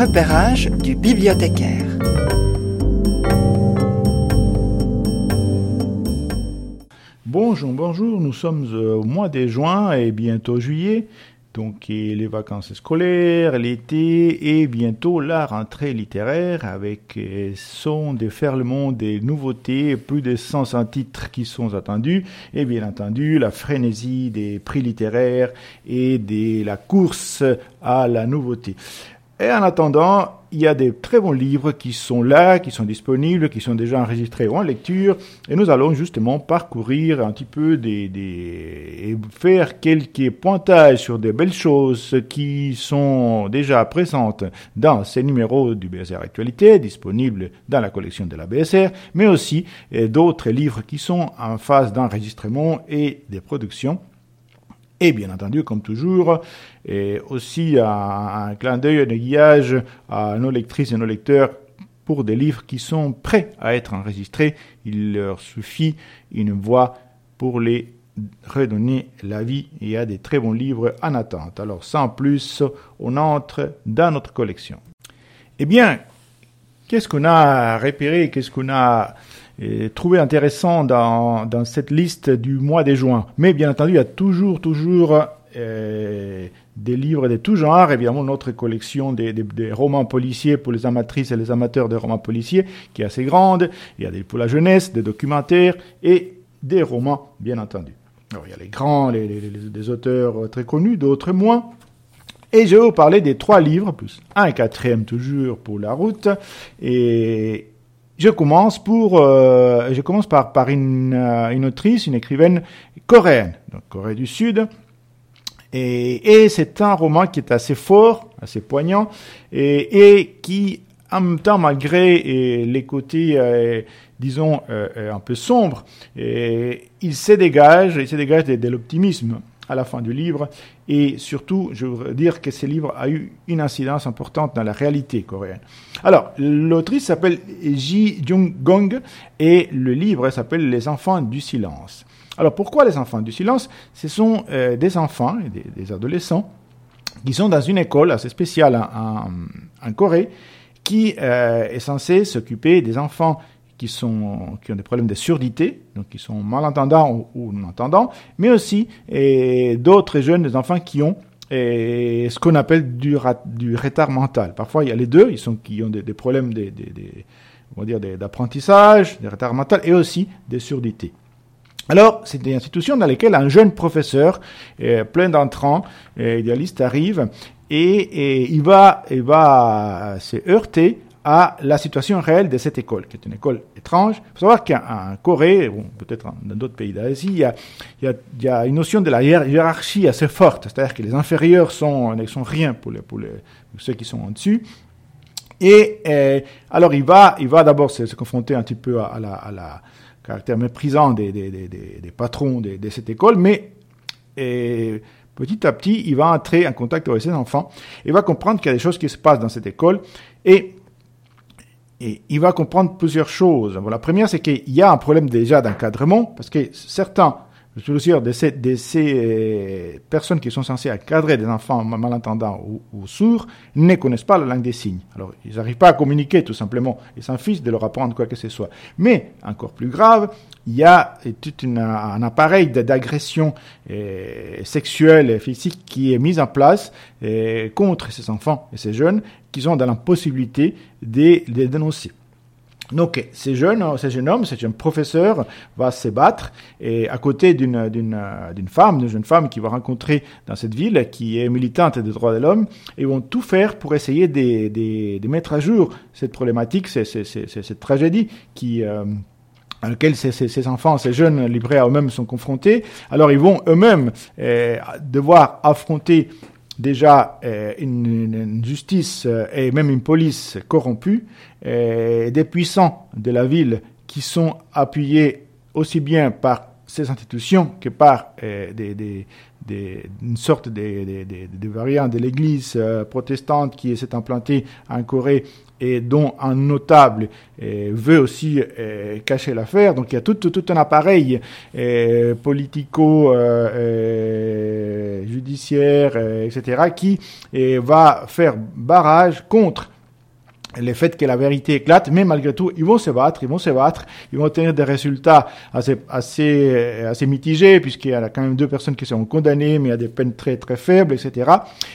repérage du bibliothécaire. Bonjour, bonjour, nous sommes euh, au mois de juin et bientôt juillet, donc les vacances scolaires, l'été et bientôt la rentrée littéraire avec euh, son déferlement des nouveautés, plus de 100 titres qui sont attendus et bien entendu la frénésie des prix littéraires et de la course à la nouveauté. Et en attendant, il y a des très bons livres qui sont là, qui sont disponibles, qui sont déjà enregistrés en lecture, et nous allons justement parcourir un petit peu des, des et faire quelques pointages sur des belles choses qui sont déjà présentes dans ces numéros du BSR Actualité, disponibles dans la collection de la BSR, mais aussi d'autres livres qui sont en phase d'enregistrement et de production et bien entendu, comme toujours, et aussi un, clin d'œil, un aiguillage à nos lectrices et nos lecteurs pour des livres qui sont prêts à être enregistrés. Il leur suffit une voix pour les redonner la vie. Il y a des très bons livres en attente. Alors sans plus, on entre dans notre collection. Eh bien, qu'est-ce qu'on a repéré, qu'est-ce qu'on a trouvé intéressant dans, cette liste du mois de juin. Mais bien entendu, il y a toujours, toujours euh, des livres de tout genre. Évidemment, notre collection des, romans policiers pour les amatrices et les amateurs de romans policiers, qui est assez grande. Il y a des pour la jeunesse, des documentaires et des romans, bien entendu. Alors, il y a les grands, les, les, auteurs très connus, d'autres moins. Et je vais vous parler des trois livres, plus un quatrième toujours pour la route, et, je commence pour, euh, je commence par par une, euh, une autrice, une écrivaine coréenne, donc Corée du Sud. Et, et c'est un roman qui est assez fort, assez poignant, et, et qui, en même temps, malgré les côtés, euh, disons, un peu sombres, et il se dégage, il se dégage de l'optimisme à la fin du livre. Et surtout, je veux dire que ce livre a eu une incidence importante dans la réalité coréenne. Alors, l'autrice s'appelle Ji Jung-gong et le livre s'appelle Les enfants du silence. Alors, pourquoi les enfants du silence? Ce sont euh, des enfants, des, des, adolescents, qui sont dans une école assez spéciale en, en, Corée, qui euh, est censée s'occuper des enfants qui, sont, qui ont des problèmes de surdité, donc qui sont malentendants ou, non-entendants, mais aussi d'autres jeunes, des enfants qui ont ce qu'on appelle du, retard mental. Parfois, il y a les deux, ils sont, qui ont des, problèmes des, des, d'apprentissage, des retards mentaux et aussi des surdités. Alors, c'est des institutions dans lesquelles un jeune professeur, plein d'entrants, idéaliste, arrive et, et, il va, il va se heurter à la situation réelle de cette école, qui est une école étrange. Il faut savoir qu'en Corée, ou peut-être dans d'autres pays d'Asie, il, y, a, une notion de la hiérarchie assez forte, c'est-à-dire que les inférieurs ne sont rien pour, ceux qui sont en dessus. Et euh, alors il va, il va d'abord se, confronter un petit peu à, la, caractère méprisant des, patrons de, cette école, mais et, petit à petit, il va entrer en contact avec ses enfants et va comprendre qu'il y a des choses qui se passent dans cette école. Et et il va comprendre plusieurs choses. La première, c'est qu'il y a un problème déjà d'encadrement, parce que certains de ces, euh, personnes qui sont censées encadrer des enfants malentendants ou, ou, sourds ne connaissent pas la langue des signes. Alors, ils n'arrivent pas à communiquer tout simplement. Ils s'en fichent de leur apprendre quoi que ce soit. Mais, encore plus grave, il y a tout un appareil d'agression euh, sexuelle et physique qui est mis en place euh, contre ces enfants et ces jeunes qui sont dans l'impossibilité de les dénoncer. Donc, ce jeune, ce jeune homme, ce jeune professeur va se battre et à côté d'une, d'une, d'une femme, d'une jeune femme qu'il va rencontrer dans cette ville, qui est militante des droits de l'homme, et vont tout faire pour essayer de, de, de mettre à jour cette problématique, cette, cette, cette tragédie qui, euh, à laquelle ces, ces, ces, enfants, ces jeunes libraires eux-mêmes sont confrontés. Alors, ils vont eux-mêmes euh, devoir affronter déjà euh, une, justice euh, et même une police corrompue, euh, des puissants de la ville qui sont appuyés aussi bien par ces institutions que par des, une sorte de, de, variant de l'église protestante qui s'est implantée en Corée et dont un notable euh, veut aussi euh, cacher l'affaire. Donc il y a tout, un appareil politico, judiciaire, etc., qui va faire barrage contre le fait que la vérité éclate, mais malgré tout, ils vont se battre, ils vont se battre, ils vont obtenir des résultats assez, mitigés, puisqu'il y a quand même deux personnes qui sont condamnées, mais a des peines très, très faibles, etc.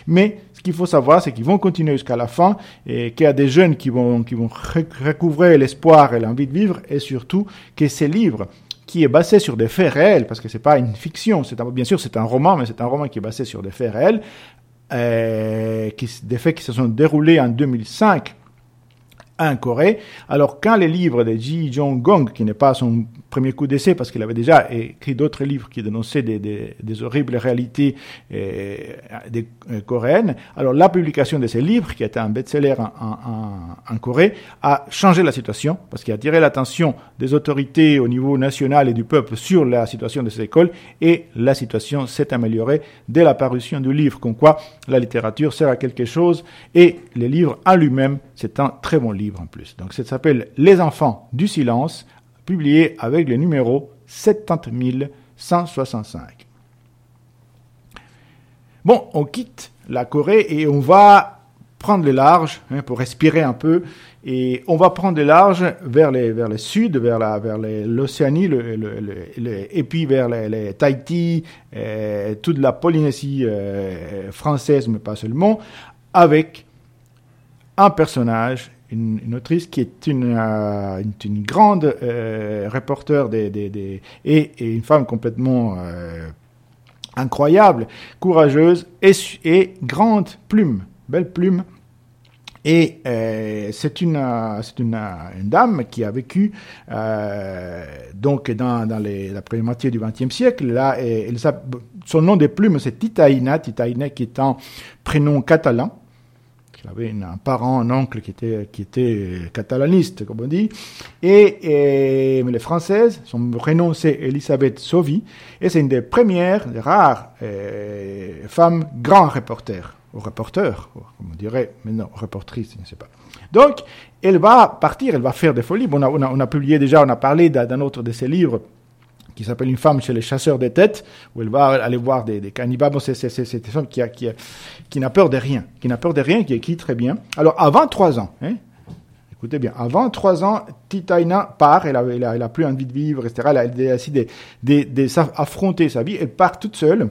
Mais qu'il faut savoir, c'est qu'ils vont continuer jusqu'à la fin, et qu'il y a des jeunes qui vont, qui vont recouvrer l'espoir et l'envie de vivre, et surtout que ces livres, qui est basé sur des faits réels, parce que c'est pas une fiction, c'est bien sûr c'est un roman, mais c'est un roman qui est basé sur des faits réels, euh, des faits qui se sont déroulés en 2005 en Corée. Alors quand les livres de Ji Jong-gong, qui n'est pas son premier coup d'essai parce qu'il avait déjà écrit d'autres livres qui dénonçaient des, horribles réalités euh, des, euh, coréennes. Alors la publication de ces livres, qui était un best-seller en, Corée, a changé la situation parce qu'il a attiré l'attention des autorités au niveau national et du peuple sur la situation de ces écoles et la situation s'est améliorée dès la parution du livre, comme quoi la littérature sert à quelque chose et le livre en lui-même, c'est un très bon livre en plus. Donc ça s'appelle Les enfants du silence publié avec le numéro 70165. Bon, on quitte la Corée et on va prendre le large hein, pour respirer un peu et on va prendre le large vers les vers le sud, vers la vers l'Océanie, et puis vers les, Tahiti, euh, toute la Polynésie euh, française, mais pas seulement, avec un personnage une, autrice qui est une, euh, grande euh, reporter et, une femme complètement euh, incroyable, courageuse et, grande plume, belle plume. Et c'est une, dame qui a vécu donc dans, dans la première moitié du XXe siècle. Son nom de plume, c'est Titaïna, Titaïna qui est un prénom catalan. Il avait un parent, un oncle qui était, qui était catalaniste, comme on dit. Et, les Françaises, son prénom c'est Elisabeth Sauvy, et c'est une des premières, des rares euh, femmes grands reporters, ou reporters, comme on dirait, mais non, reportrice, je ne sais pas. Donc, elle va partir, elle va faire des folies. On, a, on a publié déjà, on a parlé d'un autre de ses livres, qui s'appelle Une femme chez les chasseurs de têtes, où elle va aller voir des, cannibales. Bon, c'est une femme qui, a, qui, a, qui n'a peur de rien, qui n'a peur de rien, qui écrit très bien. Alors, à 23 ans, hein, écoutez bien, à 23 ans, Titaina part, elle a, elle a, elle a plus envie de vivre, etc. Elle a décidé d'affronter sa vie, elle part toute seule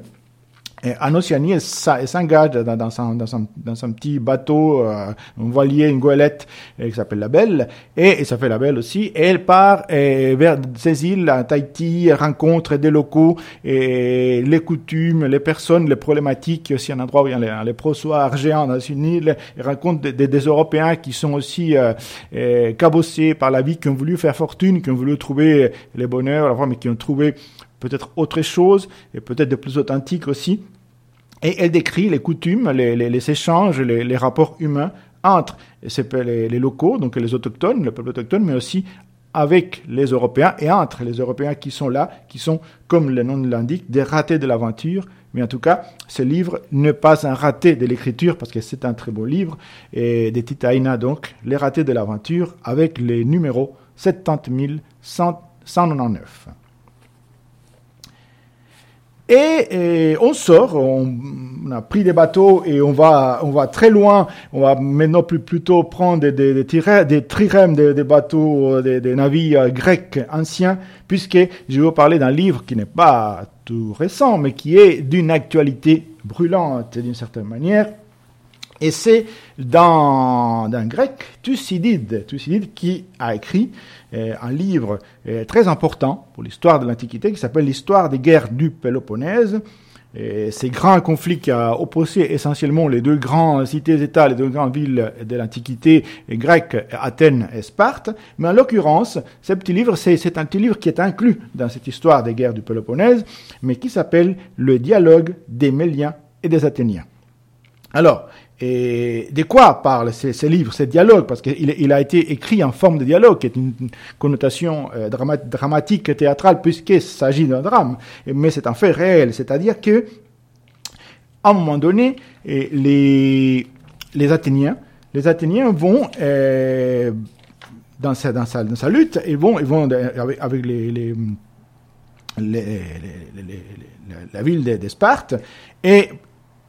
en Océanie, elle s'engage dans, dans, son, petit bateau, euh, un voilier, une goélette euh, qui s'appelle la Belle, et, et ça fait la Belle aussi. Et elle part euh, vers ces îles, à Tahiti, rencontre des locaux, et les coutumes, les personnes, les problématiques. aussi un endroit où il y a les, les géants dans une île. Elle rencontre des, des, Européens qui sont aussi euh, cabossés par la vie, qui ont voulu faire fortune, qui ont voulu trouver le bonheur, mais qui ont trouvé peut-être autre chose, et peut-être de plus authentique aussi. Et elle décrit les coutumes, les, échanges, les, rapports humains entre les, locaux, donc les autochtones, le peuple autochtone, mais aussi avec les Européens et entre les Européens qui sont là, qui sont, comme le nom l'indique, des ratés de l'aventure. Mais en tout cas, ce livre n'est pas un raté de l'écriture parce que c'est un très beau livre et des Titaïna donc, les ratés de l'aventure avec les numéros 70 199. Et, on sort, on, a pris des bateaux et on va, on va très loin. On va maintenant plus, plutôt prendre des, des, des, des trirèmes, des, des, bateaux, des, des navires grecs anciens, puisque je vais vous parler d'un livre qui n'est pas tout récent, mais qui est d'une actualité brûlante d'une certaine manière. Et c'est d'un grec, Thucydide, qui a écrit euh, un livre euh, très important pour l'histoire de l'Antiquité qui s'appelle l'histoire des guerres du Péloponnèse. Et ces grands conflits qui ont opposé essentiellement les deux grandes cités-États, les deux grandes villes de l'Antiquité grecque, Athènes et Sparte. Mais en l'occurrence, ce petit livre, c'est un petit livre qui est inclus dans cette histoire des guerres du Péloponnèse, mais qui s'appelle Le dialogue des Méliens et des Athéniens. Alors, et de quoi parlent ces, livres, ces dialogues Parce qu'il il a été écrit en forme de dialogue, qui est une connotation euh, dramatique théâtrale, puisqu'il s'agit d'un drame. Mais c'est un fait réel, c'est-à-dire que à un moment donné, les, Athéniens, les Athéniens vont dans sa, dans sa, lutte, ils vont, avec, la ville de, de, Sparte et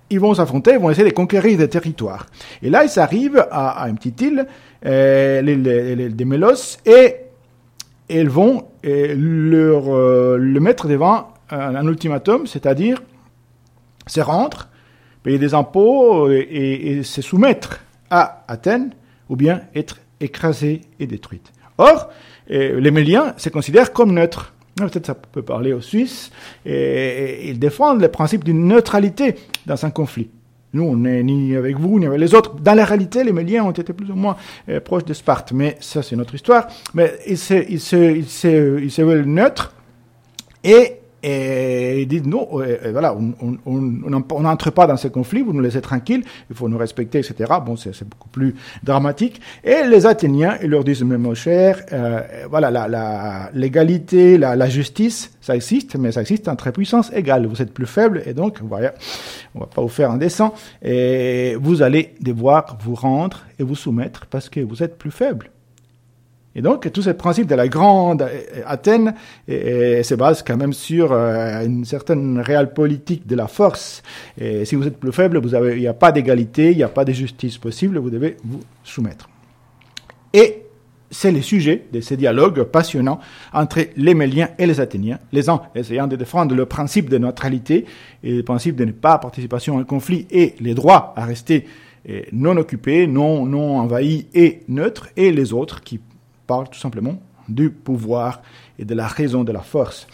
ils vont s'affronter, ils vont essayer de conquérir des territoires. Et là, ils arrivent à, une petite île, euh, les, les, Mélos, et, ils vont euh, leur, euh, le mettre devant un, ultimatum, c'est-à-dire se rendre, payer des impôts et, et, se soumettre à Athènes, ou bien être écrasée et détruite. Or, euh, les Méliens se considèrent comme neutres. Ah, peut-être ça peut parler aux Suisses. Et, ils défendent le principe d'une neutralité dans un conflit. Nous, on n'est ni avec vous, ni avec les autres. Dans la réalité, les Méliens ont été plus ou moins euh, proches de Sparte. Mais ça, c'est notre histoire. Mais ils se, ils se, ils se, ils se veulent neutres. Et et ils disent non, euh, euh, voilà, on n'entre pas dans ce conflit, vous nous laissez tranquilles, il faut nous respecter, etc. Bon, c'est beaucoup plus dramatique. Et les Athéniens, ils leur disent, mais mon cher, euh, voilà, la l'égalité, la, la, justice, ça existe, mais ça existe en très puissance égale. Vous êtes plus faible, et donc, voilà, on va pas vous faire un descend, et vous allez devoir vous rendre et vous soumettre parce que vous êtes plus faible. Et donc, tout ce principe de la grande euh, Athènes se base quand même sur euh, une certaine réelle politique de la force. Et si vous êtes plus faible, il n'y a pas d'égalité, il n'y a pas de justice possible, vous devez vous soumettre. Et c'est le sujet de ces dialogues passionnants entre les Méliens et les Athéniens, les uns essayant de défendre le principe de neutralité et le principe de ne pas participation à un conflit et les droits à rester euh, non occupés, non, non envahis et neutres, et les autres qui parle tout simplement du pouvoir et de la raison de la force.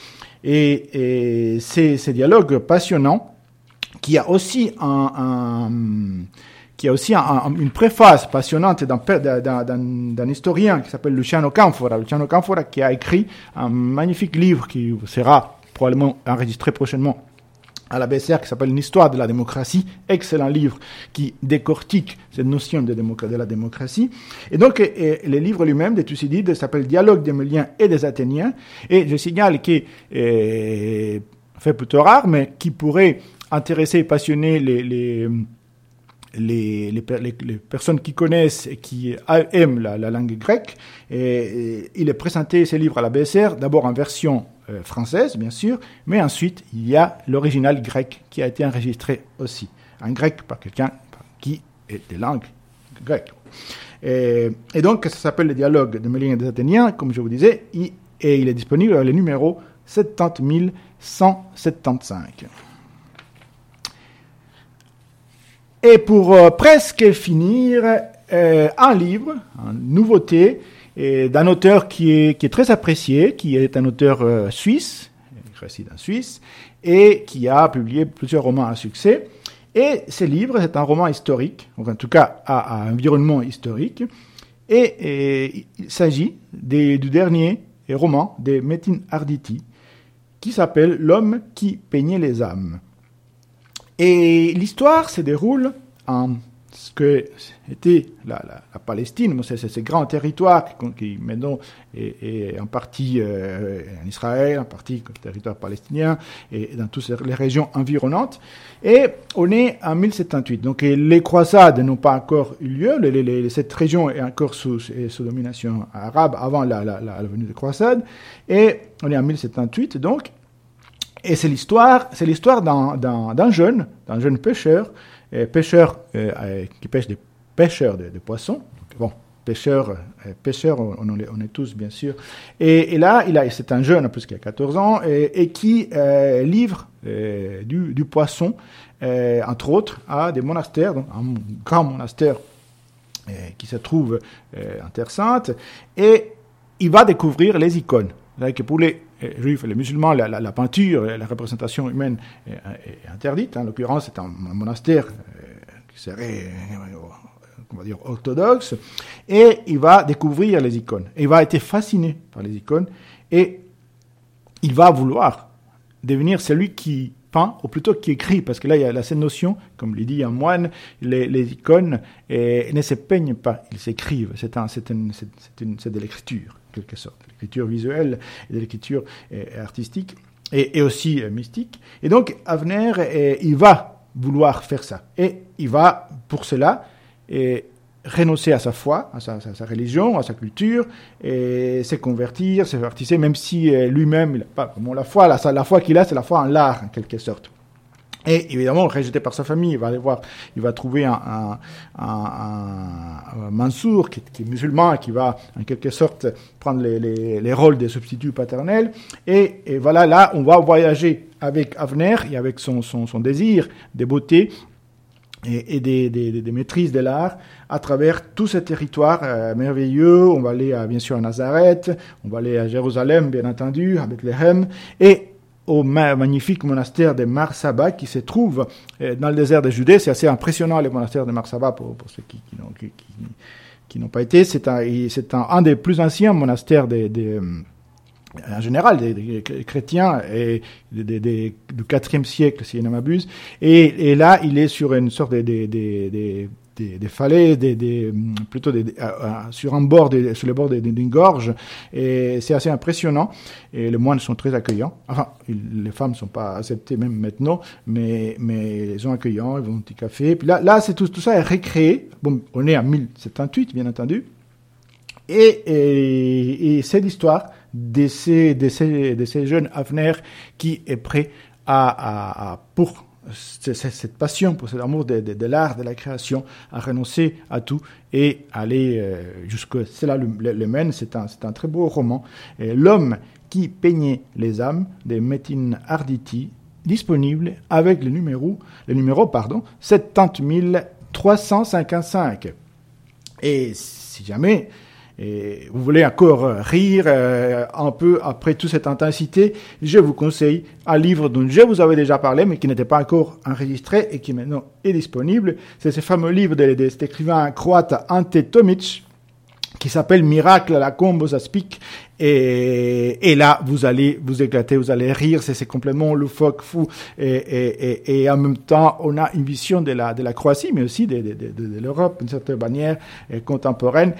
Et, c'est ce dialogue passionnant qui a aussi un, qui a aussi une préface passionnante d'un historien qui s'appelle Luciano Canfora. Luciano Canfora qui a écrit un magnifique livre qui sera probablement enregistré prochainement à la BSR qui s'appelle Une histoire de la démocratie, excellent livre qui décortique cette notion de, la démocratie. Et donc, le livre lui-même de Thucydide s'appelle Dialogue des Méliens et des Athéniens. Et je signale qu'il est fait plutôt rare, mais qui pourrait intéresser et passionner les, les les, les, personnes qui connaissent et qui aiment la, la langue grecque. Il est présenté ces livres à la BSR, d'abord en version euh, française, bien sûr, mais ensuite il y a l'original grec qui a été enregistré aussi, en grec par quelqu'un qui est de langue grecque. Et, donc ça s'appelle le dialogue de Mélien et des Athéniens, comme je vous disais, et il est disponible à le numéro 70175. Et pour euh, presque finir, euh, un livre, une nouveauté, d'un auteur qui est, très apprécié, qui est un auteur euh, suisse, il réside en Suisse, et qui a publié plusieurs romans à succès. Et ce livre, c'est un roman historique, en tout cas à, à environnement historique, et, il s'agit du dernier roman de Metin Arditi, qui s'appelle L'homme qui peignait les âmes. Et l'histoire se déroule en ce que était la, la, Palestine, c'est ce grand territoire qui, maintenant est, en partie euh, en Israël, en partie territoire palestinien et dans toutes les régions environnantes. Et on est en 1078. Donc les croisades n'ont pas encore eu lieu. cette région est encore sous, domination arabe avant la, la, la, venue des croisades. Et on est en 1078 donc. Et c'est l'histoire, c'est l'histoire d'un jeune, d'un jeune pêcheur euh, pêcheur euh, euh, qui pêche des pêcheurs de, poissons. Bon, pêcheur, pêcheur on, est tous bien sûr. Et, là, il a, c'est un jeune, en plus qui a 14 ans, et, qui livre du, du, poisson, entre autres, à des monastères, donc un grand monastère qui se trouve en Terre Sainte, et il va découvrir les icônes. Que pour les juifs et les musulmans, la, peinture, la représentation humaine est, interdite. En l'occurrence, c'est un, monastère euh, qui serait, euh, on va dire, orthodoxe. Et il va découvrir les icônes. il va être fasciné par les icônes. Et il va vouloir devenir celui qui peint, ou plutôt qui écrit, parce que là, il y a cette notion, comme le dit un moine, les, icônes ne se peignent pas, ils s'écrivent. C'est de l'écriture quelque sorte, l'écriture visuelle de l'écriture euh, artistique et, aussi euh, mystique. Et donc, Avner, euh, il va vouloir faire ça. Et il va, pour cela, renoncer à sa foi, à sa, religion, à sa culture, et se convertir, se baptiser, même si lui-même, pas vraiment la foi. La, la foi qu'il a, c'est la foi en l'art, en quelque sorte. Et évidemment, rejeté par sa famille, il va aller voir, il va trouver un, un, un, Mansour qui, qui, est musulman, qui va en quelque sorte prendre les, les, les rôles des substituts paternels. Et, et, voilà, là, on va voyager avec Avner et avec son, son, son désir de beauté et, et des, des, des, maîtrises de l'art à travers tout ce territoire euh, merveilleux. On va aller à, bien sûr à Nazareth, on va aller à Jérusalem, bien entendu, à Bethléem, et au magnifique monastère de Marsaba qui se trouve euh, dans le désert de Judée. C'est assez impressionnant, le monastère de Marsaba, pour, pour ceux qui, n'ont pas été. C'est un, des plus anciens monastères de, de en général des, chrétiens et des, des, du IVe siècle, si je ne m'abuse. Et, et, là, il est sur une sorte de, de des, des falaises, des, des, plutôt des, euh, euh, sur un bord, sur le bord d'une gorge, et c'est assez impressionnant. Et les moines sont très accueillants. Enfin, les femmes sont pas acceptées même maintenant, mais, mais ils sont accueillants, ils vont un petit café. Puis là, là c'est tout, tout ça est recréé. Bon, on est en 1078, bien entendu. Et, et, et c'est l'histoire de ces, de, ces, de ces jeunes Avner qui est prêt à, à, à pour cette passion pour cet amour de, l'art, de la création, à renoncer à tout et aller euh, jusque cela le, le, mène. C'est un, un, très beau roman. L'homme qui peignait les âmes de Metin Arditi, disponible avec le numéro, le numéro pardon, 70355. Et si jamais et vous voulez encore rire euh, un peu après toute cette intensité, je vous conseille un livre dont je vous avais déjà parlé, mais qui n'était pas encore enregistré et qui maintenant est disponible. C'est ce fameux livre de, de cet écrivain croate Ante Tomic, qui s'appelle Miracle à la combe aux aspics. Et, et, là, vous allez vous éclater, vous allez rire, c'est complètement loufoque, fou. Et, en même temps, on a une vision de la, Croatie, mais aussi de, l'Europe, d'une certaine manière contemporaine,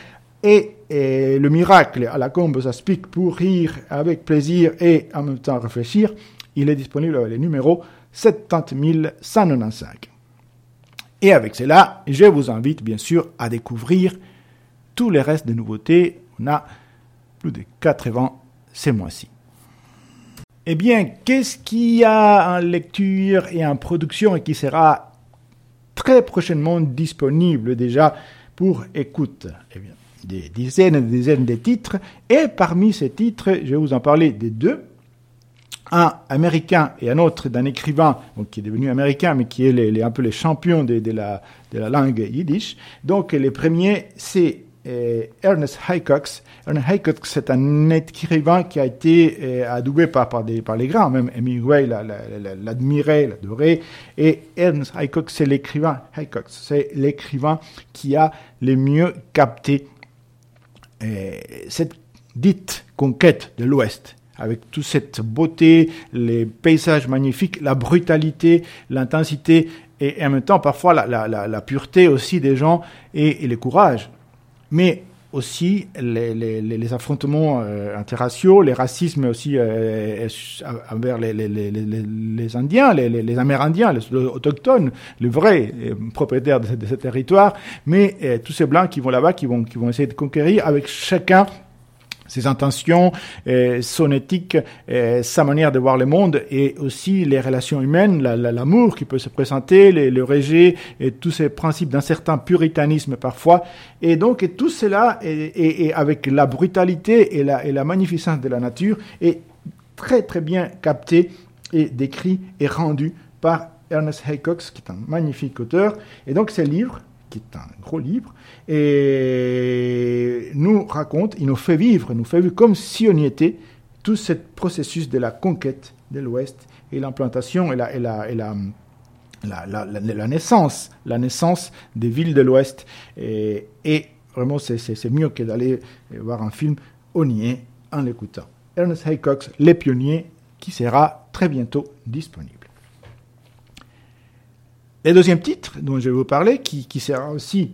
et, le miracle à la combe s'explique pour rire avec plaisir et en même temps réfléchir. Il est disponible avec le numéro 70195. Et avec cela, je vous invite bien sûr à découvrir tous les restes de nouveautés. On a plus de 80 ces mois-ci. Eh bien, qu'est-ce qu'il y a en lecture et en production et qui sera très prochainement disponible déjà pour écoute? Eh bien, des dizaines et des dizaines de titres, et parmi ces titres, je vais vous en parler des deux, un américain et un autre d'un écrivain qui est devenu américain, mais qui est un peu les champions de, la, langue yiddish. Donc, le premier, c'est euh, Ernest Haycox. Ernest Haycox, c'est un écrivain qui a été euh, adoubé par, par les grands, même Hemingway l'admirait, l'adorait. Et Ernest Haycox, c'est l'écrivain, Haycox, c'est l'écrivain qui a le mieux capté cette dite conquête de l'Ouest, avec toute cette beauté, les paysages magnifiques, la brutalité, l'intensité, et en même temps parfois la, pureté aussi des gens et, et le courage. Mais aussi les, les, les affrontements euh, interraciaux, les racismes aussi euh, envers les, les, Indiens, les, Amérindiens, les, autochtones, les vrais euh, propriétaires de, de ce territoire, mais euh, tous ces blancs qui vont là-bas, qui vont, qui vont essayer de conquérir avec chacun ses intentions, euh, son éthique, euh, sa manière de voir le monde et aussi les relations humaines, l'amour qui peut se présenter, le rejet et tous ces principes d'un certain puritanisme parfois. Et donc tout cela, et, avec la brutalité et la, et la magnificence de la nature, est très très bien capté et décrit et rendu par Ernest Haycox, qui est un magnifique auteur. Et donc ce livre, qui est un gros livre, et nous raconte, il nous fait vivre, nous fait vivre comme si on y était, tout ce processus de la conquête de l'Ouest et l'implantation et la, la, la, la, naissance, la naissance des villes de l'Ouest. Et, et, vraiment, c'est mieux que d'aller voir un film, on y est en l'écoutant. Ernest Haycox, Les Pionniers, qui sera très bientôt disponible. Le deuxième titre dont je vais vous parler, qui, sera aussi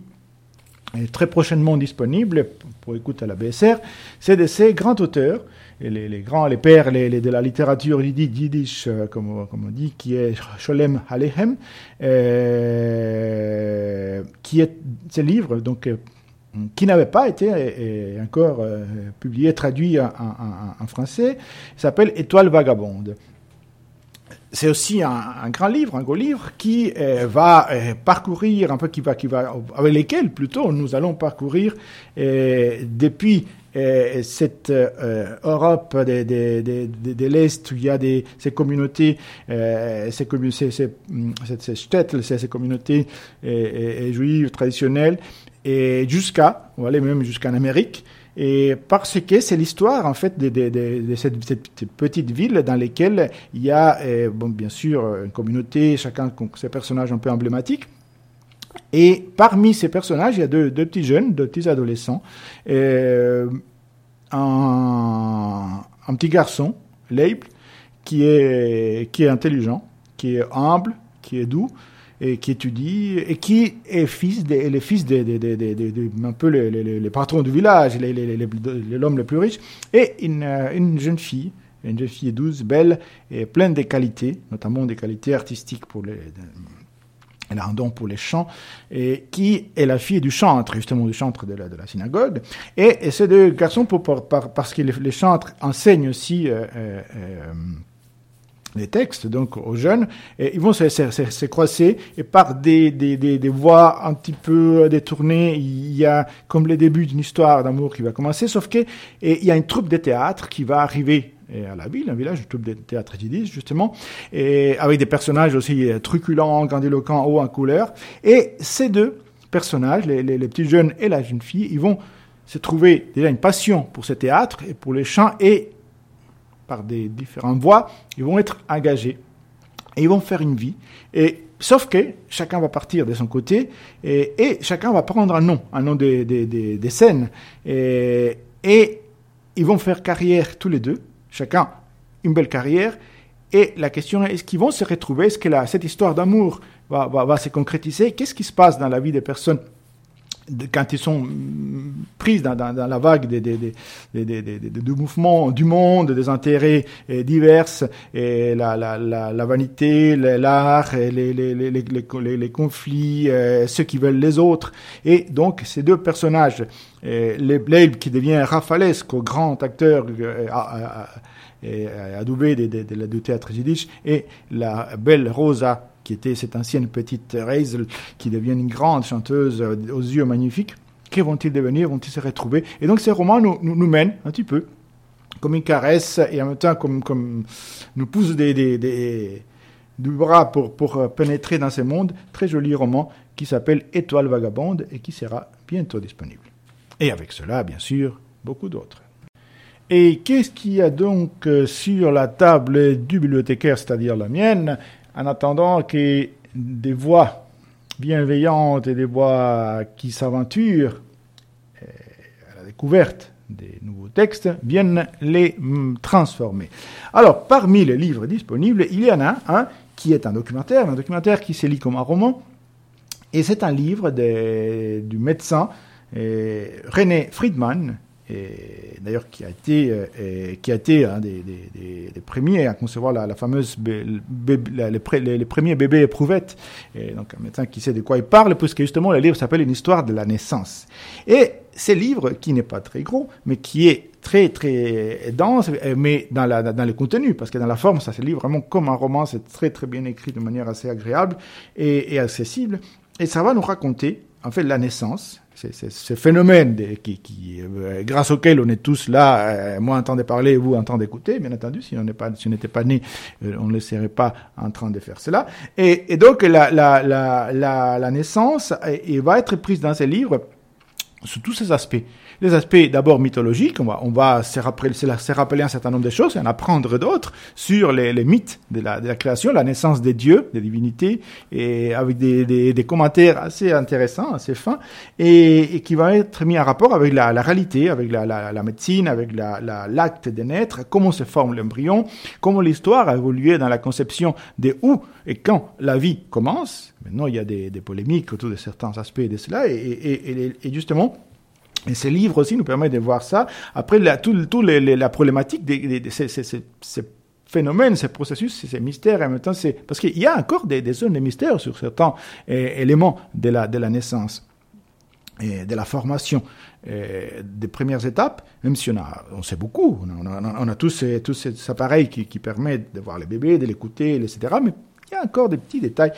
est très prochainement disponible pour écoute à la BSR. C'est de ces grands auteurs, et les, grands, les pères de la littérature yiddish, euh, comme, on dit, qui est Sholem Aleichem, euh, qui est ce livre, donc, euh, qui n'avait pas été euh, encore euh, publié, traduit en français, s'appelle Étoile vagabonde c'est aussi un, grand livre, un gros livre qui euh, va euh, parcourir un peu, qui va, avec lesquels plutôt nous allons parcourir euh, depuis cette Europe de, l'Est où il y a ces communautés, ces, commu- ces, ces, communautés juives traditionnelles, et jusqu'à, on va aller même jusqu'en Amérique. Et parce que c'est l'histoire en fait de, cette, petite ville dans laquelle il y a euh, bon, bien sûr une communauté, chacun ses personnages un peu emblématiques. Et parmi ces personnages, il y a deux, deux petits jeunes, deux petits adolescents, euh, un, un petit garçon, Leib, qui est, qui est intelligent, qui est humble, qui est doux, et qui étudie et qui est fils de, le fils de, de, de, de, un peu les, les, les patrons du village, l'homme le plus riche, et une, euh, une jeune fille, une jeune fille douce, belle et pleine de qualités, notamment des qualités artistiques pour les. Elle a un don pour les chants, et qui est la fille du chantre, justement du chantre de la, de la synagogue. Et, et ces deux garçons, pour, pour- par- parce que les, les chantres enseignent aussi euh, euh, euh, les textes donc aux jeunes, et ils vont se, se, se, se croiser et par des, voies un petit peu détournées, il y a comme le début d'une histoire d'amour qui va commencer, sauf que il y a une troupe de théâtre qui va arriver à la ville, un village, une troupe de théâtre yiddish, justement, et avec des personnages aussi euh, truculents, grandiloquents, hauts en couleur. Et ces deux personnages, les, les, les petits jeunes et la jeune fille, ils vont se trouver déjà une passion pour ce théâtre et pour les chants et par des différentes voies, ils vont être engagés et ils vont faire une vie. Et sauf que chacun va partir de son côté et, chacun va prendre un nom, un nom des, des, des scènes. Et, ils vont faire carrière tous les deux, chacun une belle carrière. Et la question est, est-ce qu'ils vont se retrouver? Est-ce que cette histoire d'amour va, va, va se concrétiser? Qu'est-ce qui se passe dans la vie des personnes? de, quand ils sont mm, pris dans, la vague des, des, des- du monde, des intérêts eh, divers, et la, vanité, l'art, et les, conflits, ceux qui veulent les autres. Et donc, ces deux personnages, le Bleib qui devient rafalesque, grand acteur adoubé du théâtre yiddish, et la belle Rosa qui était cette ancienne petite Reisel, qui devient une grande chanteuse euh, aux yeux magnifiques. Que vont-ils devenir? Vont-ils se retrouver? Et donc ces romans nous, nous, mènent un petit peu comme une caresse et en même temps comme, comme nous pousse des, des, des, du bras pour, pour euh, pénétrer dans ce monde. Très joli roman qui s'appelle Étoile vagabonde et qui sera bientôt disponible. Et avec cela, bien sûr, beaucoup d'autres. Et qu'est-ce qu'il y a donc euh, sur la table du bibliothécaire, c'est-à-dire la mienne, en attendant que des voix bienveillantes et des voix qui s'aventurent euh, à la découverte des nouveaux textes viennent les mm, transformer. Alors, parmi les livres disponibles, il y en a un qui est un documentaire, un documentaire qui se lit comme un roman, et c'est un livre du médecin euh, René Friedman, d'ailleurs qui a été euh, qui a été un des, des, des, premiers à concevoir la, la fameuse bé, bé, la, les, les, premiers bébés éprouvettes. Et donc un médecin qui sait de quoi il parle puisque justement le livre s'appelle une histoire de la naissance. Et ce livre qui n'est pas très gros mais qui est très très dense mais dans la dans le contenu parce que dans la forme ça se lit vraiment comme un roman c'est très très bien écrit de manière assez agréable et, accessible. Et ça va nous raconter en fait la naissance ce phénomène de, qui, euh, grâce auquel on est tous là, euh, moi entendez parler, vous entendez écouter, bien entendu, si on n'était pas né, euh, on ne serait pas en train de faire cela. Et, et donc la, naissance et, et va être prise dans ces livres sous tous ces aspects. Les aspects d'abord mythologiques, on va, on va se, rappeler, se rappeler un certain nombre de choses et en apprendre d'autres sur les, les mythes de la, de la, création, la naissance des dieux, des divinités, et avec des, des, des commentaires assez intéressants, assez fins, et, et, qui vont être mis en rapport avec la, la réalité, avec la, la, médecine, avec l'acte de naître, comment se forme l'embryon, comment l'histoire a évolué dans la conception de où et quand la vie commence. Maintenant, il y a des, des polémiques autour de certains aspects de cela, et, et, et justement, et ces livres aussi nous permettent de voir ça. Après, la, tout, tout la problématique de, ces, phénomènes, ces processus, ces mystères, en même temps, c'est parce qu'il y a encore des, zones de mystère sur certains eh, éléments de la, de la naissance de la formation eh, des premières étapes, même si on, a, on sait beaucoup, on a, on a, tous, ces, tous ces appareils qui, qui permettent de voir les bébés, de l'écouter, etc. Mais il y a encore des petits détails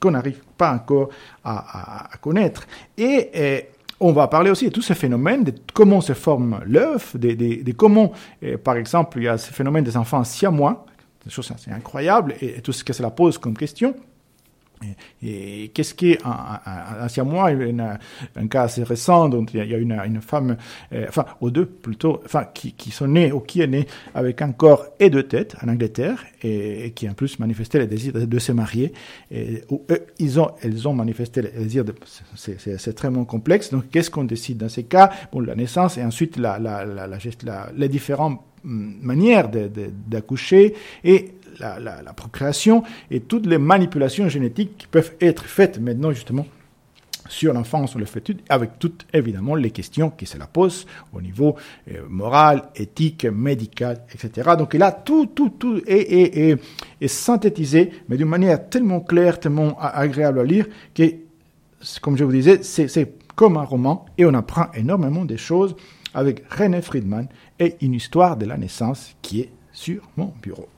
qu'on n'arrive pas encore à, connaître. Et, et on va parler aussi de tous ces phénomènes, de comment se forme l'œuf, de, de, comment, par exemple, il y a ce phénomène des enfants siamois, assez incroyables, et, et tout ce que cela pose comme question. Et, qu'est-ce qu'est un, un, un siamois un, un cas assez récent dont il y a une, une femme, euh, enfin, ou deux plutôt, enfin, qui, qui sont nés ou qui est né avec un corps et deux têtes en Angleterre et, et qui en plus manifestait le désir de, se marier. Et, où eux, ils ont, elles ont manifesté le désir de, c'est extrêmement complexe. Donc, qu'est-ce qu'on décide dans ces cas? Bon, la naissance et ensuite la, la, la, la, la les différentes hum, manières d'accoucher et la, procréation et toutes les manipulations génétiques qui peuvent être faites maintenant justement sur l'enfant, sur le fœtus, avec toutes évidemment les questions qui se la posent au niveau euh, moral, éthique, médical, etc. Donc là, tout, tout, tout est, est, est synthétisé, mais d'une manière tellement claire, tellement agréable à lire, que, comme je vous disais, c'est comme un roman et on apprend énormément des choses avec René Friedman et une histoire de la naissance qui est sur mon bureau.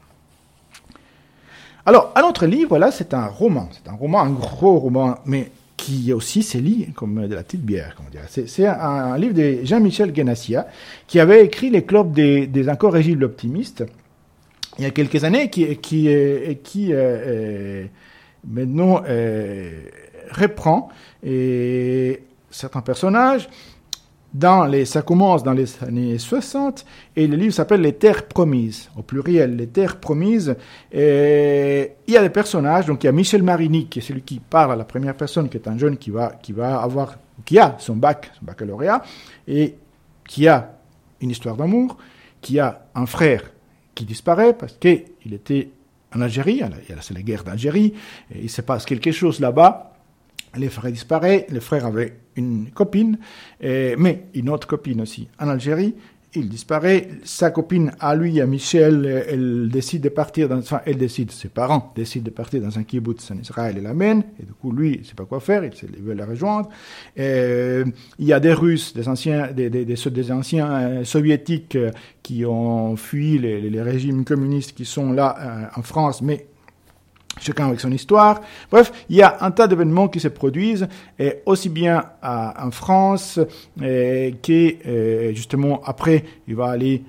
Alors, un autre livre, là, c'est un roman. C'est un roman, un gros roman, mais qui aussi se lit comme de la petite bière, comment dire. C'est un, livre de Jean-Michel Guénassia, qui avait écrit les clubs des, incorrigibles optimistes il y a quelques années, qui, qui, euh, maintenant euh, reprend et certains personnages dans les, ça commence dans les années 60 et le livre s'appelle Les Terres Promises, au pluriel, Les Terres Promises. Et il y a des personnages, donc il y a Michel Marini qui est celui qui parle à la première personne, qui est un jeune qui va, qui va avoir, qui a son bac, son baccalauréat, et qui a une histoire d'amour, qui a un frère qui disparaît parce qu'il était en Algérie, c'est la guerre d'Algérie, il se passe quelque chose là-bas, les frères disparaissent, le frère avait une copine, mais une autre copine aussi en Algérie. Il disparaît. Sa copine, à lui, à Michel, elle décide de partir dans, enfin, elle décide, ses parents décident de partir dans un kibbutz en Israël et l'amène. Et du coup, lui, il sait pas quoi faire, il, veut la rejoindre. Il y a des Russes, des anciens, des, des, anciens euh, soviétiques euh, qui ont fui les, les, régimes communistes qui sont là euh, en France, mais chacun avec son histoire. Bref, il y a un tas d'événements qui se produisent, et aussi bien en France, et, que justement après, il va aller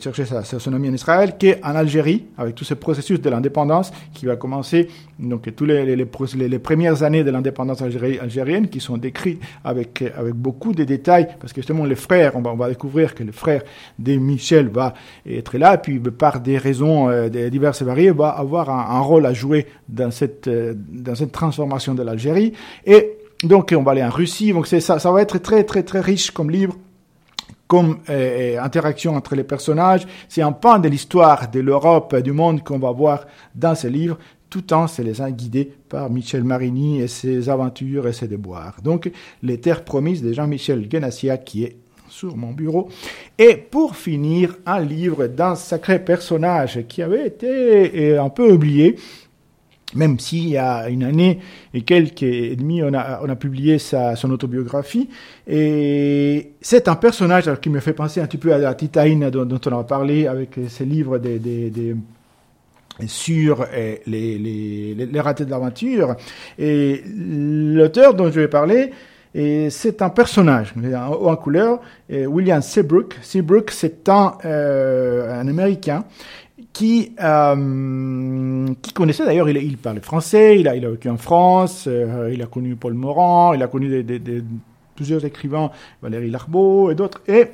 chercher sa, sa, ami en Israël, qu'en Algérie, avec tout ce processus de l'indépendance qui va commencer, donc tous les, les, les, les premières années de l'indépendance algérienne, qui sont décrites avec, avec beaucoup de détails, parce que justement les frères, on va, on va découvrir que le frère de Michel va être là, et puis par des raisons euh, diverses et variées, va avoir un, un, rôle à jouer dans cette, euh, dans cette transformation de l'Algérie. Et donc on va aller en Russie, donc ça, ça va être très très très riche comme livre comme euh, interaction entre les personnages. C'est un pan de l'histoire de l'Europe, du monde qu'on va voir dans ce livre, tout en se les guidés par Michel Marini et ses aventures et ses déboires. Donc, Les Terres Promises de Jean-Michel Guénassia, qui est sur mon bureau. Et pour finir, un livre d'un sacré personnage qui avait été euh, un peu oublié, même s'il y a une année et quelques et demi, on a, on a publié sa, son autobiographie. Et c'est un personnage qui me fait penser un petit peu à la Titaïne dont, on a parlé avec ses livres des, des, des sur les, les, les, ratés de l'aventure. Et l'auteur dont je vais parler, c'est un personnage en, en couleur, William Seabrook. Seabrook, c'est un, euh, un Américain qui, euh, qui connaissait d'ailleurs, il, il parlait français, il a, vécu en France, euh, il a connu Paul Morand, il a connu plusieurs écrivains, Valérie Larbeau et d'autres, et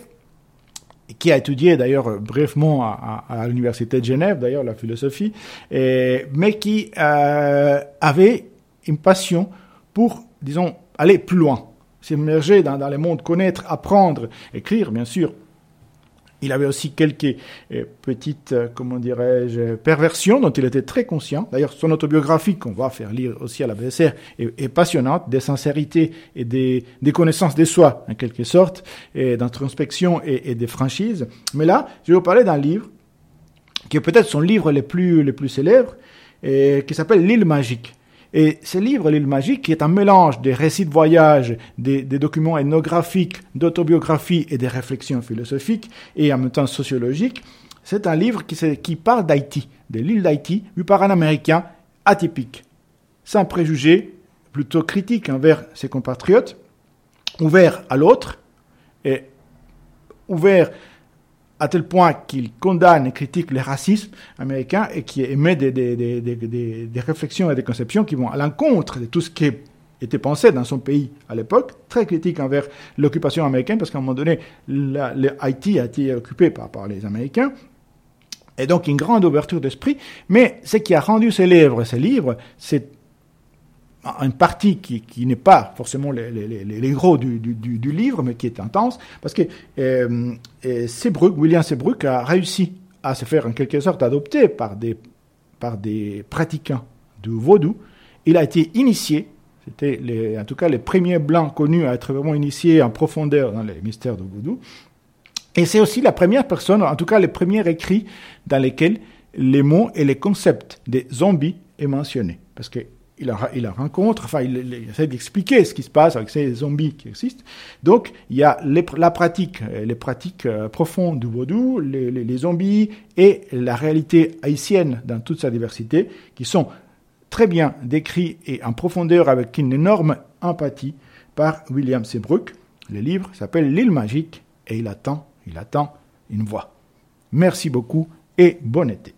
qui a étudié d'ailleurs brièvement à, l'université de Genève, d'ailleurs la philosophie, mais qui euh, avait une passion pour, disons, aller plus loin, s'immerger dans, dans le monde, connaître, apprendre, écrire, bien sûr, il avait aussi quelques euh, petites, euh, comment dirais-je, perversions dont il était très conscient. D'ailleurs, son autobiographie, qu'on va faire lire aussi à la BSR, est, passionnante, des sincérités et des, connaissances de soi, en quelque sorte, et d'introspection et, et des franchises. Mais là, je vais vous parler d'un livre qui est peut-être son livre le plus, plus célèbre, qui s'appelle L'île magique. Et ce livre, L'île magique, qui est un mélange des récits de voyage, des, documents ethnographiques, d'autobiographies et des réflexions philosophiques et en même temps sociologiques, c'est un livre qui, qui parle d'Haïti, de l'île d'Haïti, vu par un Américain atypique, sans préjugés, plutôt critique envers ses compatriotes, ouvert à l'autre et ouvert à tel point qu'il condamne et critique les racismes américains et qui émet des, des, des, des, réflexions et des conceptions qui vont à l'encontre de tout ce qui était pensé dans son pays à l'époque, très critique envers l'occupation américaine, parce qu'à un moment donné, Haïti a été occupé par, par les Américains, et donc une grande ouverture d'esprit, mais ce qui a rendu célèbre ces livres, c'est une partie qui, qui n'est pas forcément les, du, du, livre, mais qui est intense, parce que euh, William Seabrook a réussi à se faire en quelque sorte adopter par des, par des pratiquants du vaudou. Il a été initié, c'était en tout cas les premiers blancs connus à être vraiment initiés en profondeur dans les mystères du vaudou. Et c'est aussi la première personne, en tout cas les premiers écrits dans lesquels les mots et les concepts des zombies est mentionné. Parce que il la, rencontre, enfin, il, essaie d'expliquer ce qui se passe avec ces zombies qui existent. Donc, il y a la pratique, les pratiques euh, profondes du vaudou, les, les, zombies et la réalité haïtienne dans toute sa diversité, qui sont très bien décrits et en profondeur avec une énorme empathie par William Seabrook. Le livre s'appelle L'île magique et il attend, il attend une voix. Merci beaucoup et bon été.